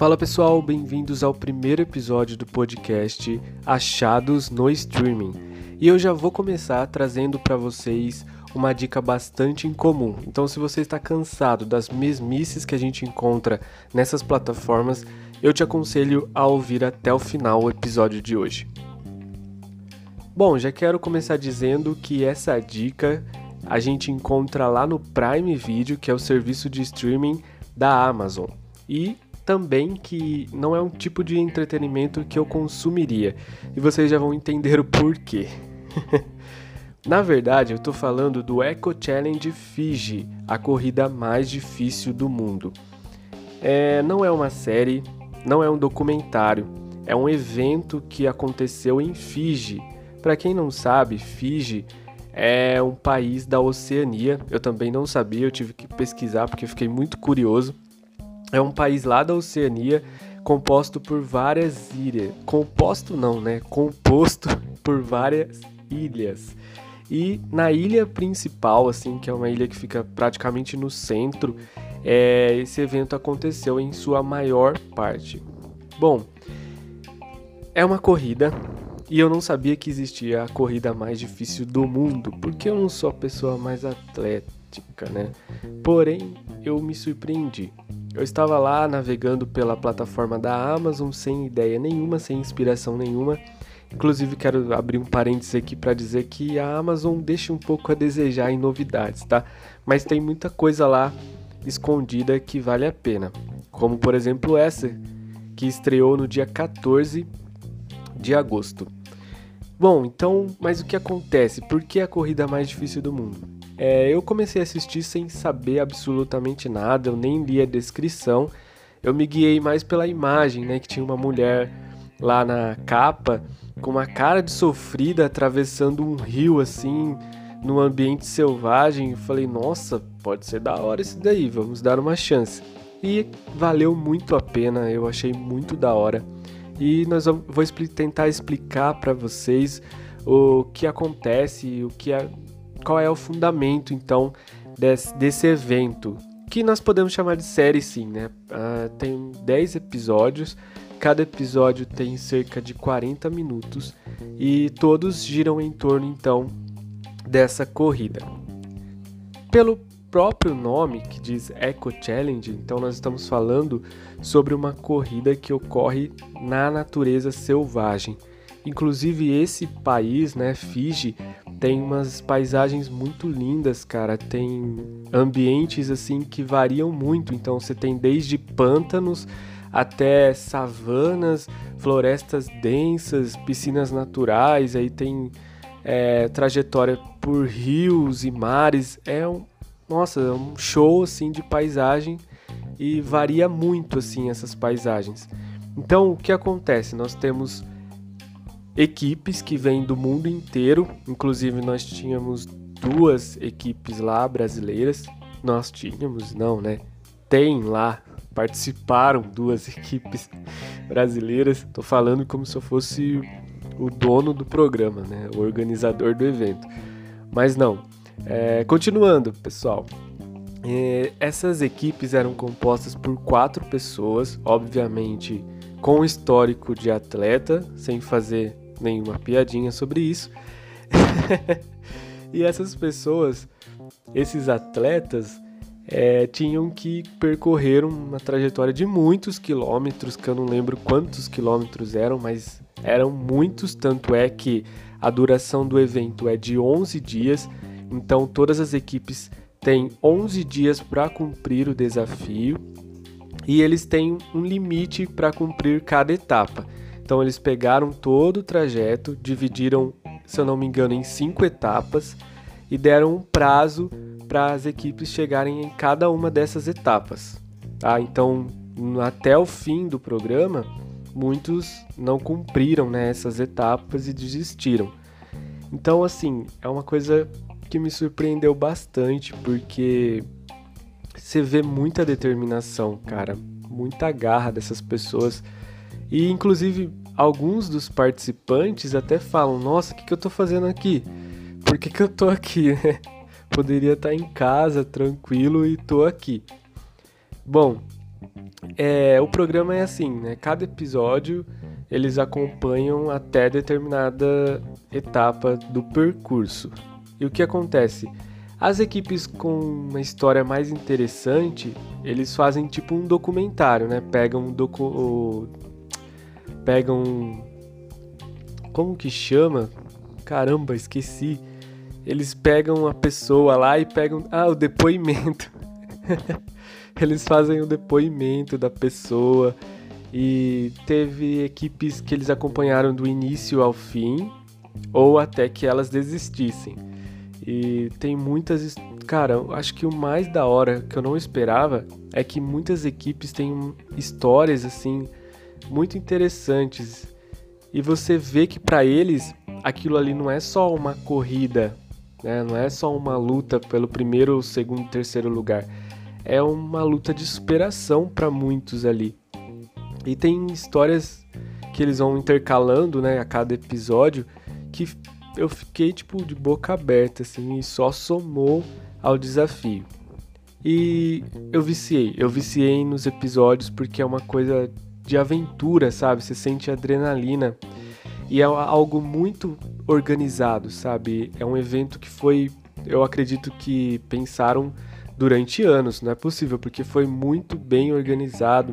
Fala pessoal, bem-vindos ao primeiro episódio do podcast Achados no Streaming. E eu já vou começar trazendo para vocês uma dica bastante incomum. Então, se você está cansado das mesmices que a gente encontra nessas plataformas, eu te aconselho a ouvir até o final o episódio de hoje. Bom, já quero começar dizendo que essa dica a gente encontra lá no Prime Video, que é o serviço de streaming da Amazon. E também que não é um tipo de entretenimento que eu consumiria. E vocês já vão entender o porquê. Na verdade, eu estou falando do Eco Challenge Fiji, a corrida mais difícil do mundo. É, não é uma série, não é um documentário, é um evento que aconteceu em Fiji. Para quem não sabe, Fiji é um país da Oceania. Eu também não sabia, eu tive que pesquisar porque fiquei muito curioso. É um país lá da Oceania, composto por várias ilhas. Composto não, né? Composto por várias ilhas. E na ilha principal, assim, que é uma ilha que fica praticamente no centro, é, esse evento aconteceu em sua maior parte. Bom, é uma corrida e eu não sabia que existia a corrida mais difícil do mundo, porque eu não sou a pessoa mais atlética, né? Porém, eu me surpreendi. Eu estava lá navegando pela plataforma da Amazon sem ideia nenhuma, sem inspiração nenhuma. Inclusive, quero abrir um parênteses aqui para dizer que a Amazon deixa um pouco a desejar em novidades, tá? Mas tem muita coisa lá escondida que vale a pena. Como, por exemplo, essa, que estreou no dia 14 de agosto. Bom, então, mas o que acontece? Por que a corrida mais difícil do mundo? É, eu comecei a assistir sem saber absolutamente nada, eu nem li a descrição. Eu me guiei mais pela imagem, né? Que tinha uma mulher lá na capa com uma cara de sofrida atravessando um rio assim, num ambiente selvagem. Eu falei, nossa, pode ser da hora isso daí, vamos dar uma chance. E valeu muito a pena, eu achei muito da hora. E nós vamos, vou tentar explicar para vocês o que acontece, o que é, qual é o fundamento então desse, desse evento, que nós podemos chamar de série sim, né? Uh, tem 10 episódios, cada episódio tem cerca de 40 minutos e todos giram em torno então dessa corrida. Pelo próprio nome que diz Eco Challenge, então nós estamos falando sobre uma corrida que ocorre na natureza selvagem. Inclusive esse país, né, Fiji, tem umas paisagens muito lindas, cara. Tem ambientes assim que variam muito. Então você tem desde pântanos até savanas, florestas densas, piscinas naturais. Aí tem é, trajetória por rios e mares. É um, nossa, é um show assim de paisagem e varia muito assim essas paisagens. Então, o que acontece? Nós temos equipes que vêm do mundo inteiro, inclusive nós tínhamos duas equipes lá brasileiras. Nós tínhamos, não, né? Tem lá, participaram duas equipes brasileiras. Tô falando como se eu fosse o dono do programa, né? O organizador do evento. Mas não, é, continuando, pessoal. É, essas equipes eram compostas por quatro pessoas, obviamente com histórico de atleta, sem fazer nenhuma piadinha sobre isso. e essas pessoas, esses atletas, é, tinham que percorrer uma trajetória de muitos quilômetros, que eu não lembro quantos quilômetros eram, mas eram muitos, tanto é que a duração do evento é de 11 dias então, todas as equipes têm 11 dias para cumprir o desafio e eles têm um limite para cumprir cada etapa. Então, eles pegaram todo o trajeto, dividiram, se eu não me engano, em cinco etapas e deram um prazo para as equipes chegarem em cada uma dessas etapas. Tá? Então, até o fim do programa, muitos não cumpriram né, essas etapas e desistiram. Então, assim, é uma coisa que me surpreendeu bastante, porque você vê muita determinação, cara, muita garra dessas pessoas. E inclusive alguns dos participantes até falam: Nossa, o que, que eu tô fazendo aqui? Por que, que eu tô aqui? Poderia estar em casa, tranquilo, e tô aqui. Bom, é, o programa é assim, né? Cada episódio eles acompanham até determinada etapa do percurso. E o que acontece? As equipes com uma história mais interessante, eles fazem tipo um documentário, né? Pegam um docu... pegam como que chama? Caramba, esqueci. Eles pegam a pessoa lá e pegam ah, o depoimento. eles fazem o depoimento da pessoa e teve equipes que eles acompanharam do início ao fim ou até que elas desistissem. E tem muitas. Cara, acho que o mais da hora que eu não esperava é que muitas equipes têm histórias assim muito interessantes. E você vê que para eles aquilo ali não é só uma corrida, né? não é só uma luta pelo primeiro, segundo, terceiro lugar. É uma luta de superação para muitos ali. E tem histórias que eles vão intercalando, né, a cada episódio, que eu fiquei tipo de boca aberta assim e só somou ao desafio. E eu viciei, eu viciei nos episódios porque é uma coisa de aventura, sabe? Você sente adrenalina e é algo muito organizado, sabe? É um evento que foi, eu acredito que pensaram durante anos, não é possível, porque foi muito bem organizado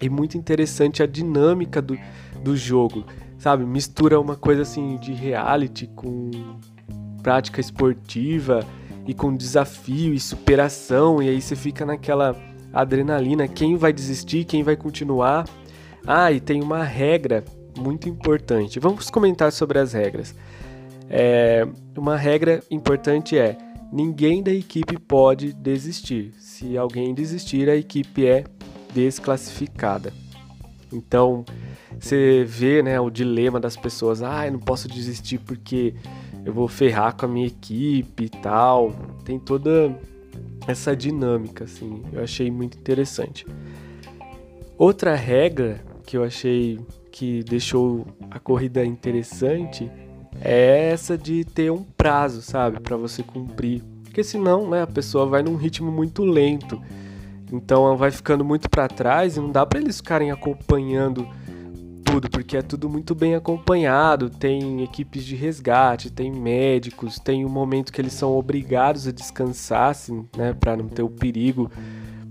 e muito interessante a dinâmica do, do jogo, sabe? Mistura uma coisa assim de reality com prática esportiva e com desafio e superação, e aí você fica naquela adrenalina, quem vai desistir, quem vai continuar. Ah, e tem uma regra muito importante. Vamos comentar sobre as regras. É, uma regra importante é ninguém da equipe pode desistir. Se alguém desistir, a equipe é desclassificada. Então, você vê né, o dilema das pessoas: ah, eu não posso desistir porque eu vou ferrar com a minha equipe e tal. Tem toda essa dinâmica, assim, eu achei muito interessante. Outra regra que eu achei que deixou a corrida interessante é essa de ter um prazo, sabe, para você cumprir. Porque senão, né, a pessoa vai num ritmo muito lento. Então vai ficando muito para trás e não dá para eles ficarem acompanhando tudo, porque é tudo muito bem acompanhado. Tem equipes de resgate, tem médicos, tem um momento que eles são obrigados a descansar, assim, né, para não ter o perigo.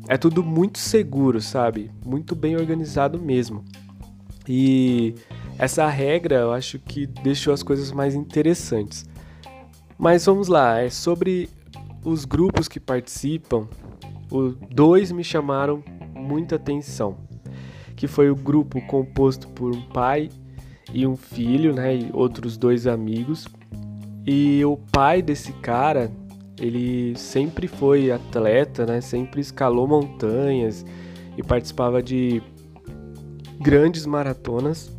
É tudo muito seguro, sabe? Muito bem organizado mesmo. E essa regra eu acho que deixou as coisas mais interessantes. Mas vamos lá, é sobre os grupos que participam. Os dois me chamaram muita atenção, que foi o grupo composto por um pai e um filho, né, e outros dois amigos. E o pai desse cara, ele sempre foi atleta, né, sempre escalou montanhas e participava de grandes maratonas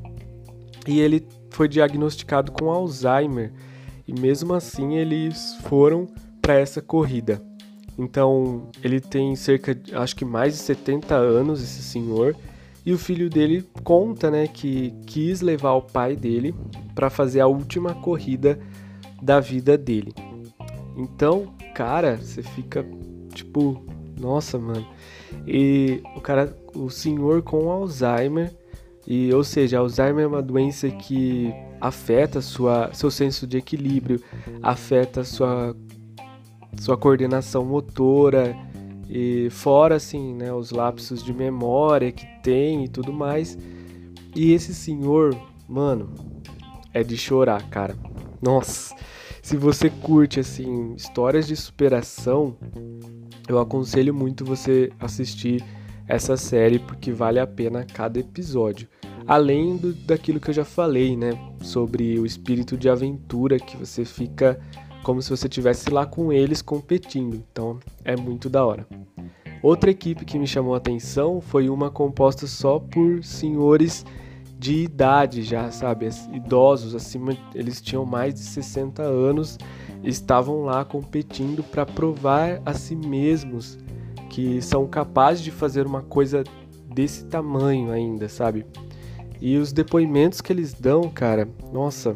e ele foi diagnosticado com Alzheimer e mesmo assim eles foram para essa corrida. Então ele tem cerca acho que mais de 70 anos esse senhor e o filho dele conta, né, que quis levar o pai dele para fazer a última corrida da vida dele. Então, cara, você fica tipo, nossa, mano. E o cara, o senhor com Alzheimer, e ou seja, Alzheimer é uma doença que afeta sua, seu senso de equilíbrio, afeta sua sua coordenação motora e fora assim, né, os lapsos de memória que tem e tudo mais. E esse senhor, mano, é de chorar, cara. Nossa, se você curte assim histórias de superação, eu aconselho muito você assistir essa série porque vale a pena cada episódio. Além do, daquilo que eu já falei, né, sobre o espírito de aventura que você fica como se você estivesse lá com eles competindo. Então é muito da hora. Outra equipe que me chamou a atenção foi uma composta só por senhores de idade já, sabe, idosos acima, eles tinham mais de 60 anos, estavam lá competindo para provar a si mesmos que são capazes de fazer uma coisa desse tamanho ainda, sabe? E os depoimentos que eles dão, cara, nossa,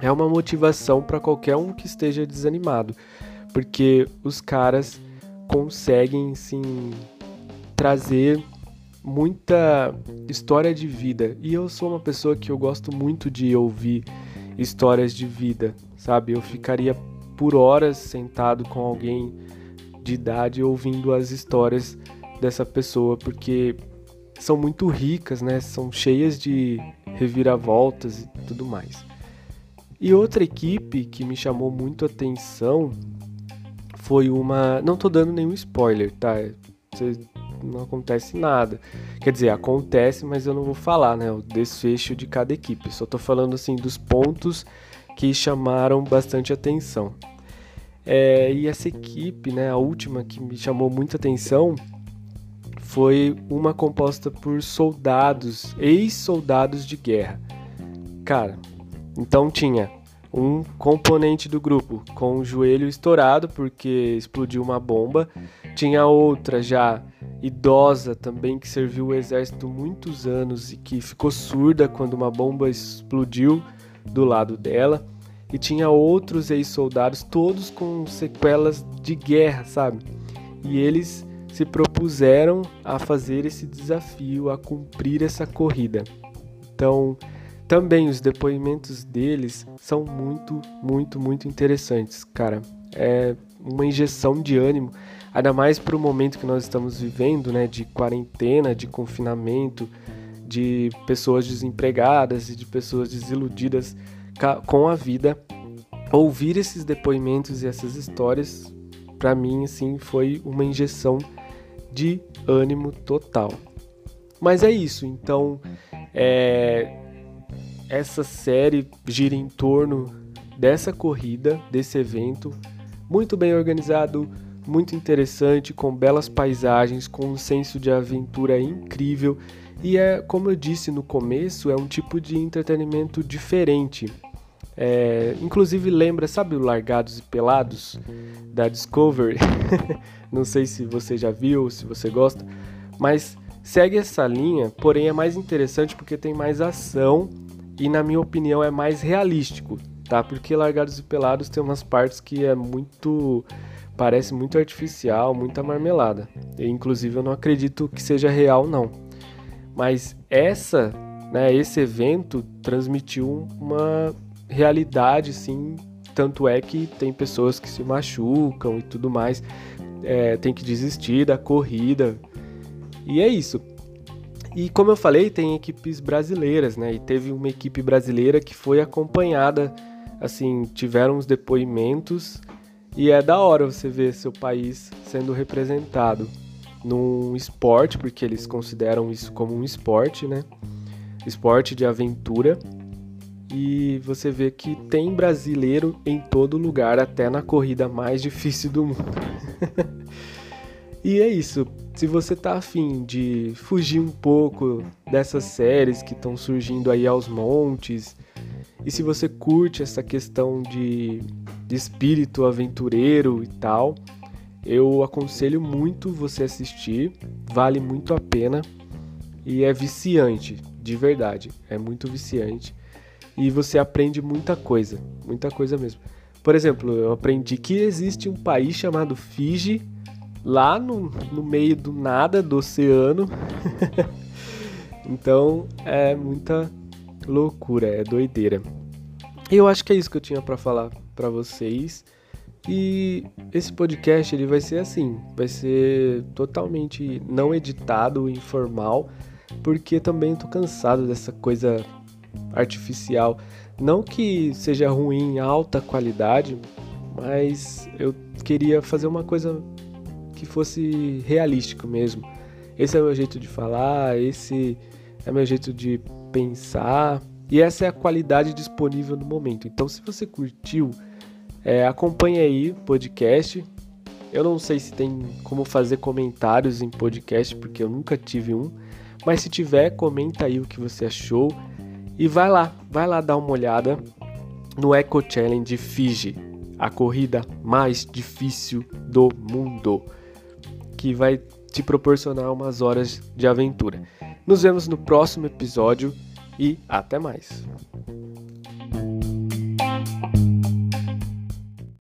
é uma motivação para qualquer um que esteja desanimado, porque os caras conseguem sim trazer muita história de vida. E eu sou uma pessoa que eu gosto muito de ouvir histórias de vida, sabe? Eu ficaria por horas sentado com alguém de idade ouvindo as histórias dessa pessoa, porque são muito ricas, né? São cheias de reviravoltas e tudo mais. E outra equipe que me chamou muito atenção foi uma. Não tô dando nenhum spoiler, tá? Não acontece nada. Quer dizer, acontece, mas eu não vou falar, né? O desfecho de cada equipe. Só tô falando assim dos pontos que chamaram bastante atenção. É, e essa equipe, né, a última que me chamou muita atenção, foi uma composta por soldados, ex-soldados de guerra. Cara, então tinha um componente do grupo com o joelho estourado porque explodiu uma bomba, tinha outra já idosa também que serviu o exército muitos anos e que ficou surda quando uma bomba explodiu do lado dela. E tinha outros ex-soldados, todos com sequelas de guerra, sabe? E eles se propuseram a fazer esse desafio, a cumprir essa corrida. Então, também os depoimentos deles são muito, muito, muito interessantes, cara. É uma injeção de ânimo, ainda mais para o momento que nós estamos vivendo, né, de quarentena, de confinamento, de pessoas desempregadas e de pessoas desiludidas com a vida. Ouvir esses depoimentos e essas histórias, para mim, assim, foi uma injeção de ânimo total. Mas é isso, então, é, essa série gira em torno dessa corrida, desse evento, muito bem organizado, muito interessante, com belas paisagens, com um senso de aventura incrível. E é, como eu disse no começo, é um tipo de entretenimento diferente. É, inclusive lembra, sabe o Largados e Pelados da Discovery? Não sei se você já viu, se você gosta, mas segue essa linha, porém é mais interessante porque tem mais ação e na minha opinião é mais realístico, tá? Porque Largados e Pelados tem umas partes que é muito parece muito artificial, muita marmelada. E, inclusive eu não acredito que seja real não. Mas essa, né, esse evento transmitiu uma realidade sim, tanto é que tem pessoas que se machucam e tudo mais, é, tem que desistir da corrida. E é isso. E como eu falei, tem equipes brasileiras, né? E teve uma equipe brasileira que foi acompanhada, assim, tiveram os depoimentos e é da hora você ver seu país sendo representado num esporte, porque eles consideram isso como um esporte, né? Esporte de aventura. E você vê que tem brasileiro em todo lugar, até na corrida mais difícil do mundo. e é isso. Se você tá afim de fugir um pouco dessas séries que estão surgindo aí aos montes, e se você curte essa questão de, de espírito aventureiro e tal, eu aconselho muito você assistir, vale muito a pena e é viciante, de verdade, é muito viciante e você aprende muita coisa, muita coisa mesmo. Por exemplo, eu aprendi que existe um país chamado Fiji lá no, no meio do nada do oceano. então é muita loucura, é doideira. Eu acho que é isso que eu tinha para falar para vocês. E esse podcast ele vai ser assim, vai ser totalmente não editado, informal, porque também tô cansado dessa coisa artificial. Não que seja ruim, alta qualidade, mas eu queria fazer uma coisa que fosse realístico mesmo. Esse é o meu jeito de falar, esse é o meu jeito de pensar e essa é a qualidade disponível no momento. Então, se você curtiu, é, acompanhe aí o podcast. Eu não sei se tem como fazer comentários em podcast, porque eu nunca tive um. Mas se tiver, comenta aí o que você achou. E vai lá, vai lá dar uma olhada no Eco Challenge Fiji, a corrida mais difícil do mundo que vai te proporcionar umas horas de aventura. Nos vemos no próximo episódio e até mais.